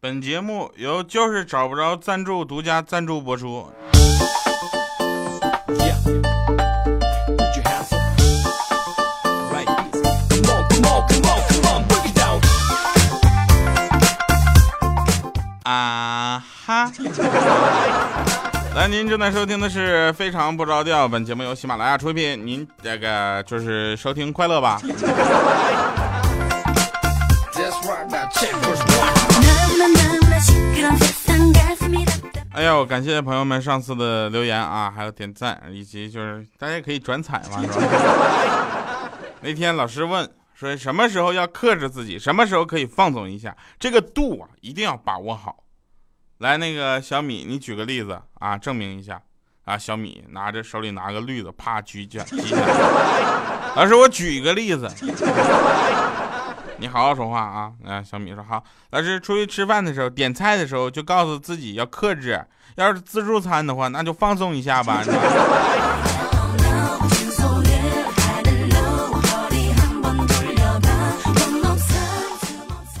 本节目由就是找不着赞助独家赞助播出。啊哈！来，您正在收听的是非常不着调，本节目由喜马拉雅出品，您这个就是收听快乐吧。哎呦，感谢朋友们上次的留言啊，还有点赞，以及就是大家可以转采嘛，是吧？那天老师问说，什么时候要克制自己，什么时候可以放纵一下，这个度啊，一定要把握好。来，那个小米，你举个例子啊，证明一下啊。小米拿着手里拿个绿的，啪举起来。老师，我举一个例子。你好好说话啊！啊，小米说好。老师出去吃饭的时候，点菜的时候就告诉自己要克制。要是自助餐的话，那就放松一下吧。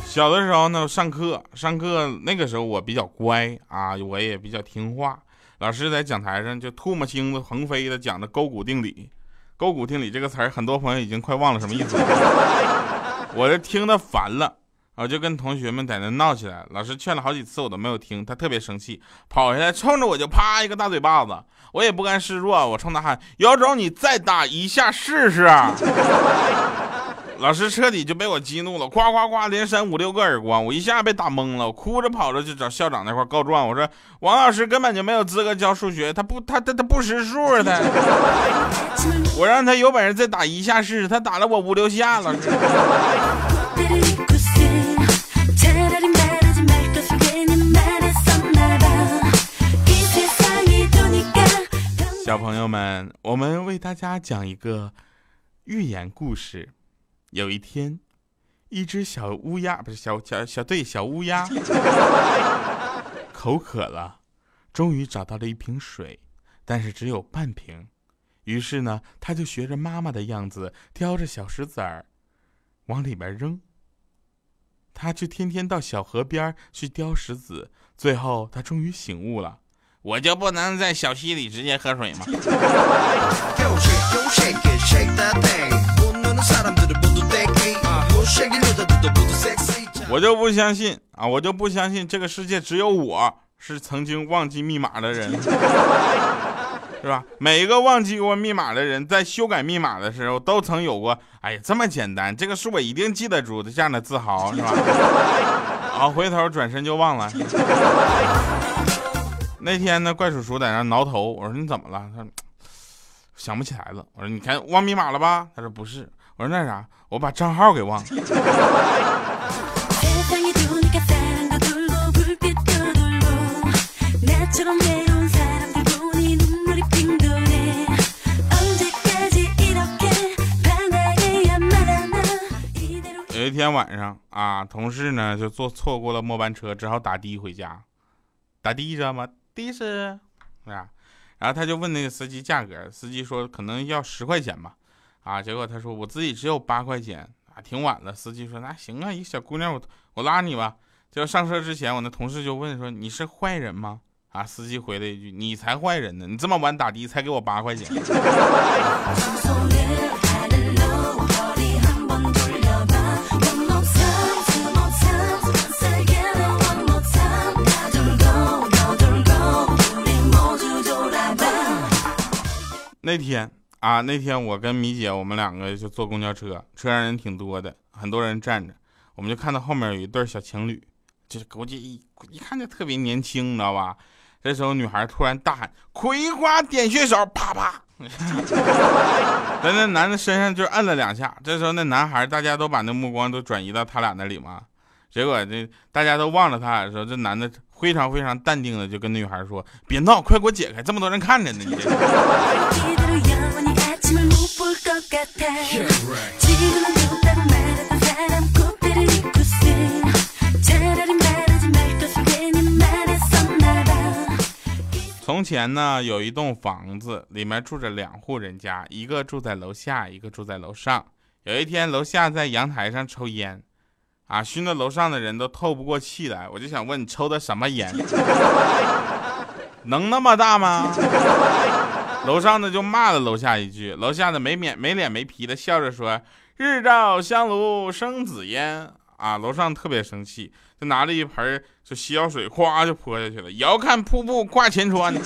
小的时候呢，上课上课那个时候我比较乖啊，我也比较听话。老师在讲台上就唾沫星子横飞的讲的勾股定理。勾股定理这个词儿，很多朋友已经快忘了什么意思了。我就听的烦了，我就跟同学们在那闹起来。老师劝了好几次，我都没有听，他特别生气，跑下来冲着我就啪一个大嘴巴子。我也不甘示弱，我冲他喊：“有种你再打一下试试！”老师彻底就被我激怒了，夸夸夸连扇五六个耳光，我一下被打懵了，我哭着跑着就找校长那块告状，我说：“王老师根本就没有资格教数学，他不他他他不识数他。”我让他有本事再打一下试试，他打了我五六下了。小朋友们，我们为大家讲一个寓言故事。有一天，一只小乌鸦不是小小小对小乌鸦，口渴了，终于找到了一瓶水，但是只有半瓶。于是呢，他就学着妈妈的样子，叼着小石子儿，往里边扔。他就天天到小河边去叼石子，最后他终于醒悟了：我就不能在小溪里直接喝水吗？我就不相信啊！我就不相信这个世界只有我是曾经忘记密码的人。是吧？每一个忘记过密码的人，在修改密码的时候，都曾有过“哎呀，这么简单，这个是我一定记得住的”这样的自豪，是吧？啊，回头转身就忘了。那天呢，怪叔叔在那挠头，我说你怎么了？他说想不起来了。我说你看忘密码了吧？他说不是。我说那啥，我把账号给忘了。有一天晚上啊，同事呢就坐错过了末班车，只好打的回家。打的知道吗？的士，啊，然后他就问那个司机价格，司机说可能要十块钱吧。啊，结果他说我自己只有八块钱啊，挺晚了。司机说那行啊，一小姑娘我我拉你吧。就上车之前，我那同事就问说你是坏人吗？啊，司机回了一句你才坏人呢，你这么晚打的才给我八块钱。那天啊，那天我跟米姐，我们两个就坐公交车，车上人挺多的，很多人站着，我们就看到后面有一对小情侣，就是估计一一看就特别年轻，你知道吧？这时候女孩突然大喊：“葵花点穴手！”啪啪，在那男的身上就摁了两下。这时候那男孩，大家都把那目光都转移到他俩那里嘛。结果这大家都忘了他俩的时候，这男的非常非常淡定的就跟女孩说：“别闹，快给我解开，这么多人看着呢。”你。从前呢，有一栋房子，里面住着两户人家，一个住在楼下，一个住在楼上。有一天，楼下在阳台上抽烟。啊，熏得楼上的人都透不过气来。我就想问你抽的什么烟？能那么大吗？楼上的就骂了楼下一句，楼下的没脸没脸没皮的笑着说：“日照香炉生紫烟。”啊，楼上特别生气，就拿着一盆就洗脚水，哗就泼下去了。遥看瀑布挂前川。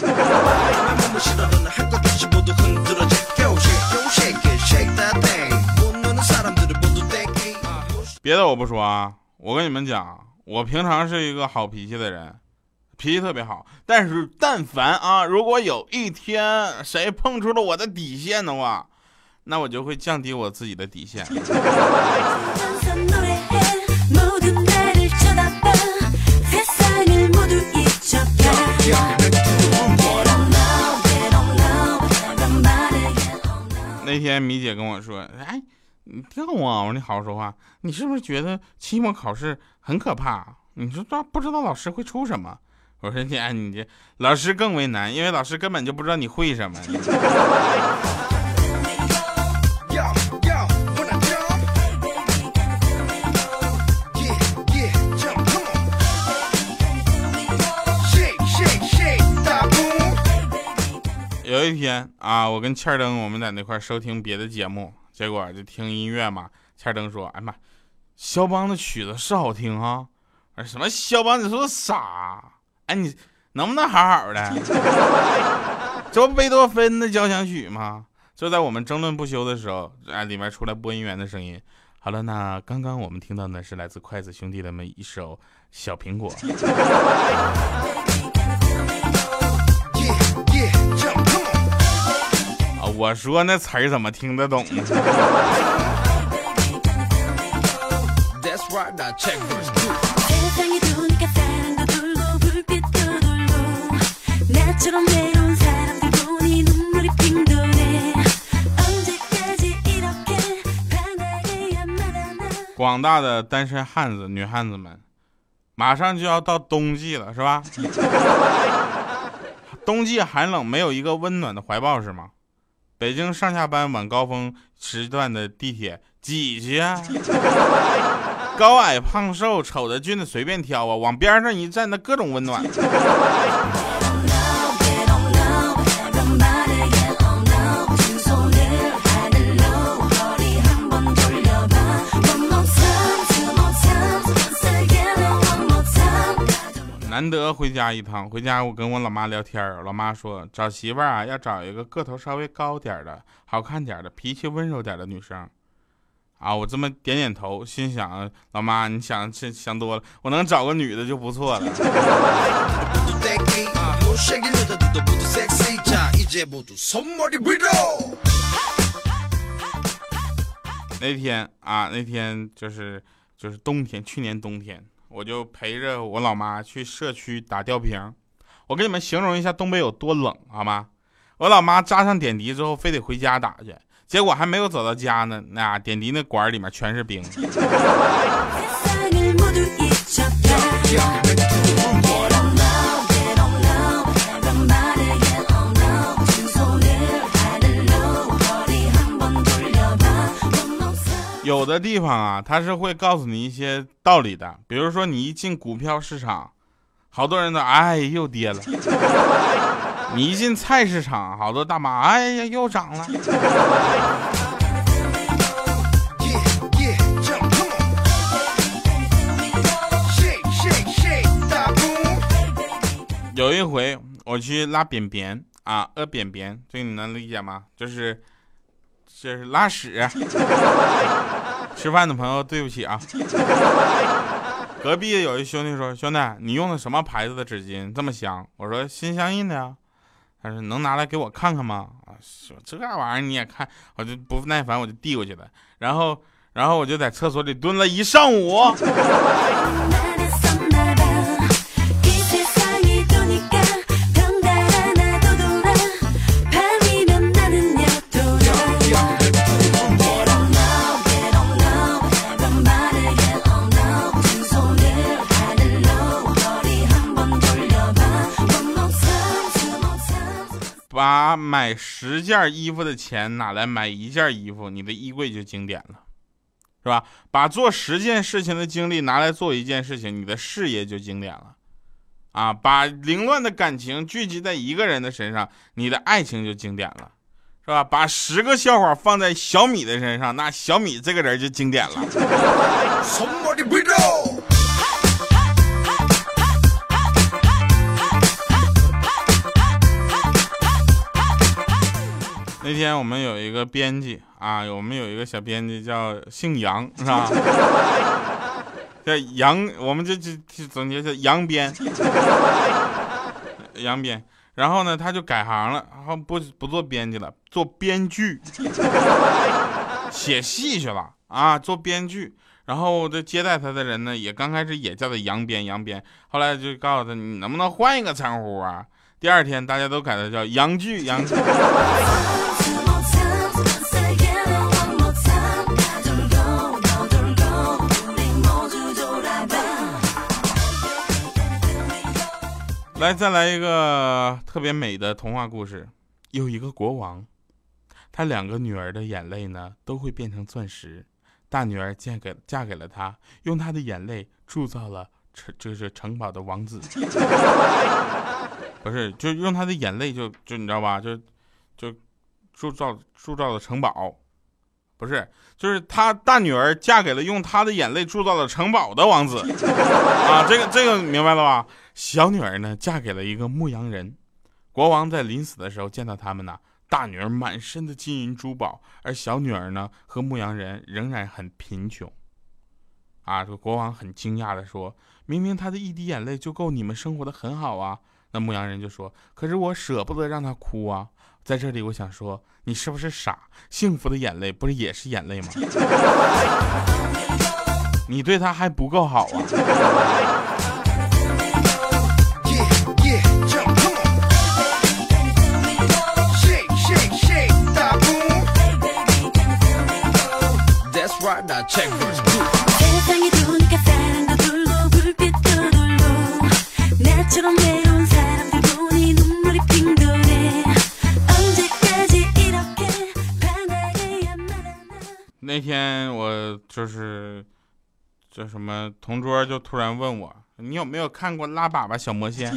别的我不说啊，我跟你们讲，我平常是一个好脾气的人，脾气特别好。但是但凡啊，如果有一天谁碰出了我的底线的话，那我就会降低我自己的底线。那天米姐跟我说：“哎。”你掉啊！我说你好好说话。你是不是觉得期末考试很可怕？你说这不知道老师会出什么？我说你，你这老师更为难，因为老师根本就不知道你会什么。有一天啊，我跟欠灯我们在那块收听别的节目。结果就听音乐嘛，千灯说：“哎妈，肖邦的曲子是好听啊！什么肖邦？你说傻？哎，你能不能好好的？这不贝多芬的交响曲吗？就在我们争论不休的时候，哎，里面出来播音员的声音。好了，那刚刚我们听到的是来自筷子兄弟的们一首《小苹果》。”啊我说那词儿怎么听得懂呢？广大的单身汉子、女汉子们，马上就要到冬季了，是吧？冬季寒冷，没有一个温暖的怀抱，是吗？北京上下班晚高峰时段的地铁挤去啊！高矮胖瘦丑的俊的随便挑啊，往边上一站，那各种温暖。难得回家一趟，回家我跟我老妈聊天老妈说找媳妇儿啊，要找一个个头稍微高点的、好看点的、脾气温柔点的女生。啊，我这么点点头，心想老妈，你想想想多了，我能找个女的就不错了。那天啊，那天就是就是冬天，去年冬天。我就陪着我老妈去社区打吊瓶，我给你们形容一下东北有多冷好吗？我老妈扎上点滴之后，非得回家打去，结果还没有走到家呢，那点滴那管里面全是冰。有的地方啊，他是会告诉你一些道理的，比如说你一进股票市场，好多人都哎又跌了；你一进菜市场，好多大妈哎呀又涨了。有一回我去拉便便啊，屙便便，这个你能理解吗？就是。就是拉屎，吃饭的朋友对不起啊。隔壁有一兄弟说：“兄弟，你用的什么牌子的纸巾这么香？”我说：“心相印的呀。”他说：“能拿来给我看看吗？”啊，说这玩意儿你也看，我就不耐烦，我就递过去了。然后，然后我就在厕所里蹲了一上午。买十件衣服的钱拿来买一件衣服，你的衣柜就经典了。是吧？把做十件事情的精力拿来做一件事情，你的事业就经典了。啊，把凌乱的感情聚集在一个人的身上，你的爱情就经典了，是吧？把十个笑话放在小米的身上，那小米这个人就经典了。那天我们有一个编辑啊，我们有一个小编辑叫姓杨，是吧？叫杨，我们就就总结叫杨编，杨编。然后呢，他就改行了，然后不不做编辑了，做编剧，写戏去了啊，做编剧。然后这接待他的人呢，也刚开始也叫他杨编，杨编。后来就告诉他，你能不能换一个称呼啊？第二天大家都改他叫杨剧，杨剧。来，再来一个特别美的童话故事。有一个国王，他两个女儿的眼泪呢都会变成钻石。大女儿嫁给嫁给了他，用他的眼泪铸造了城，就是城堡的王子。不是，就用他的眼泪，就就你知道吧？就就铸造铸造了城堡。不是，就是他大女儿嫁给了用他的眼泪铸造了城堡的王子。啊，这个这个明白了吧？小女儿呢，嫁给了一个牧羊人。国王在临死的时候见到他们呢，大女儿满身的金银珠宝，而小女儿呢和牧羊人仍然很贫穷。啊，这个国王很惊讶的说：“明明他的一滴眼泪就够你们生活的很好啊。”那牧羊人就说：“可是我舍不得让他哭啊。”在这里，我想说，你是不是傻？幸福的眼泪不是也是眼泪吗？你对他还不够好啊！那天我就是这什么同桌就突然问我，你有没有看过拉粑粑小魔仙？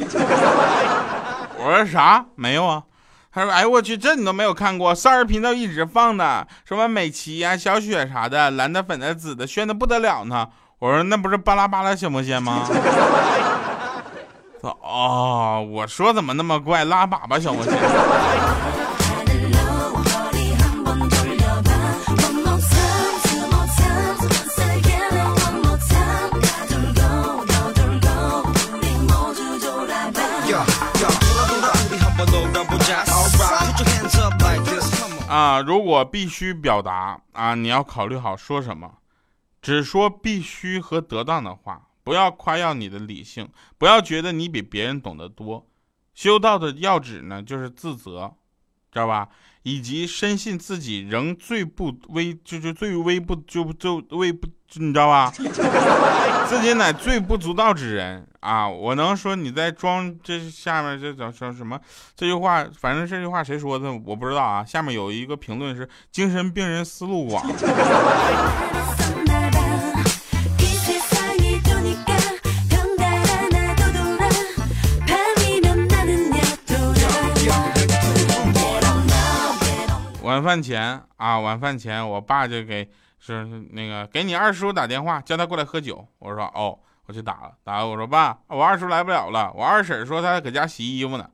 我说啥？没有啊。他说：“哎，我去，这你都没有看过？少儿频道一直放的，什么美琪呀、小雪啥的，蓝的、粉的、紫的，炫的不得了呢。”我说：“那不是巴拉巴拉小魔仙吗？”哦，我说怎么那么怪？拉粑粑小魔仙。如果必须表达啊，你要考虑好说什么，只说必须和得当的话，不要夸耀你的理性，不要觉得你比别人懂得多。修道的要旨呢，就是自责，知道吧？以及深信自己仍最不微，就是最微不就就微不，你知道吧？自己乃最不足道之人啊！我能说你在装这下面这叫叫什么？这句话，反正这句话谁说的我不知道啊。下面有一个评论是：精神病人思路广。晚饭前啊，晚饭前，我爸就给是那个给你二叔打电话，叫他过来喝酒。我说哦，我去打了，打了。我说爸，我二叔来不了了，我二婶说他搁家洗衣服呢。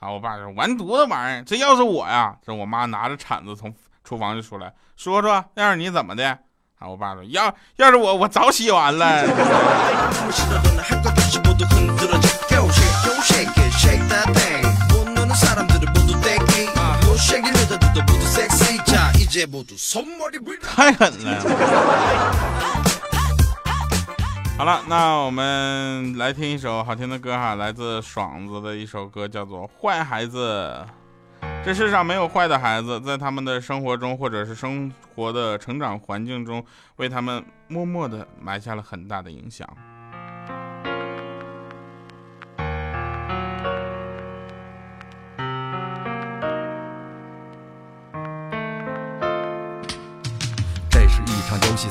啊，我爸说完犊子玩意儿，这要是我呀，这我妈拿着铲子从厨房就出来，说说要是你怎么的？啊，我爸说要要是我，我早洗完了。太狠了！好了，那我们来听一首好听的歌哈，来自爽子的一首歌，叫做《坏孩子》。这世上没有坏的孩子，在他们的生活中或者是生活的成长环境中，为他们默默的埋下了很大的影响。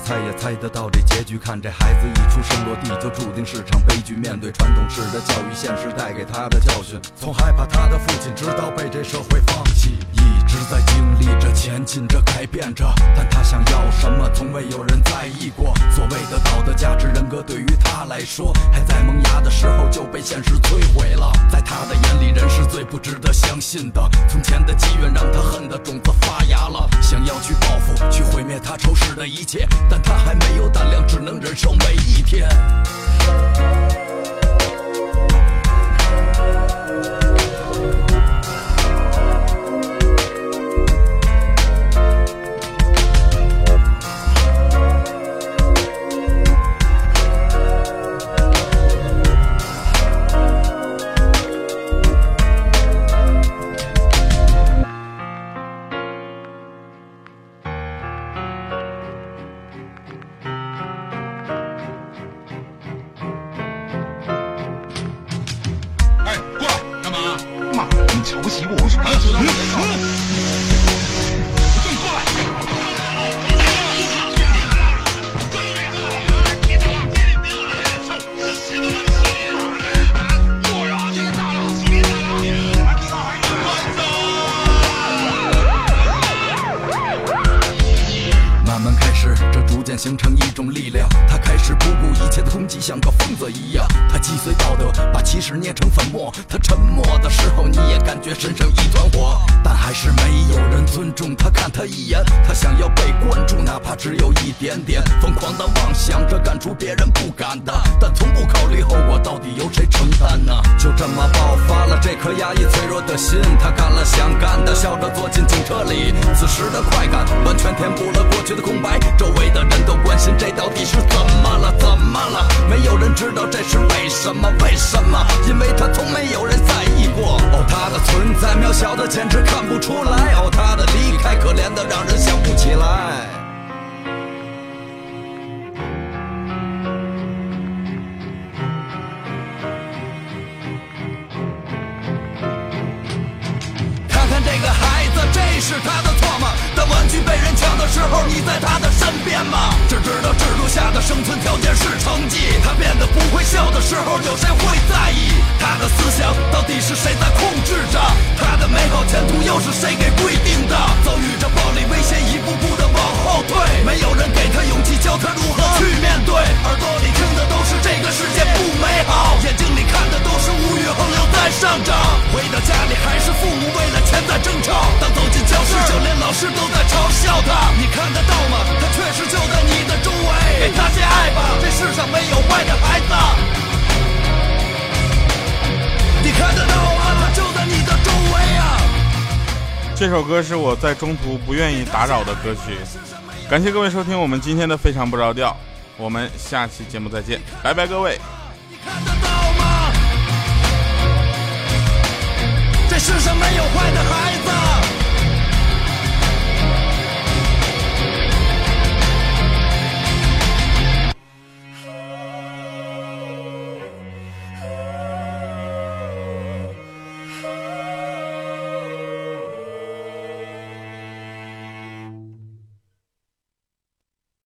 猜也猜得到这结局。看这孩子一出生落地，就注定是场悲剧。面对传统式的教育，现实带给他的教训，从害怕他的父亲，直到被这社会放弃。一在经历着、前进着、改变着，但他想要什么，从未有人在意过。所谓的道德价值、人格，对于他来说，还在萌芽的时候就被现实摧毁了。在他的眼里，人是最不值得相信的。从前的积怨让他恨的种子发芽了，想要去报复、去毁灭他仇视的一切，但他还没有胆量，只能忍受每一天。形成一种力量，他开始不顾一切的攻击，像个疯子一样。他击碎道德，把骑士捏成粉末。他沉默的时候，你也感觉身上一团火，但还是没有人尊重他。看他一眼，他想要被关注，哪怕只有一点点。疯狂的妄想着干出别人不敢的，但从不考虑后果，到底由谁承担呢？就这么爆发了这颗压抑脆弱的心，他干了想干的，笑着坐进警车里。此时的快感完全填补了过去的空白，周围的人。都关心这到底是怎么了？怎么了？没有人知道这是为什么？又是谁给规定的？遭遇着暴力威胁，一步步的往后退，没有人给他勇气，教他如何去面对。耳朵里听的都是这个世界不美好，眼睛里看的都是物欲横流在上涨。回到家里还是父母为了钱在争吵，当走进教室，就连老师都。在嘲笑他，你看得到吗？他确实就在你的周围，给他些爱吧，这世上没有坏的孩子。你看得到吗？他就在你的周围啊。这首歌是我在中途不愿意打扰的歌曲，感谢各位收听我们今天的非常不着调，我们下期节目再见，拜拜各位。这世上没有坏的孩子。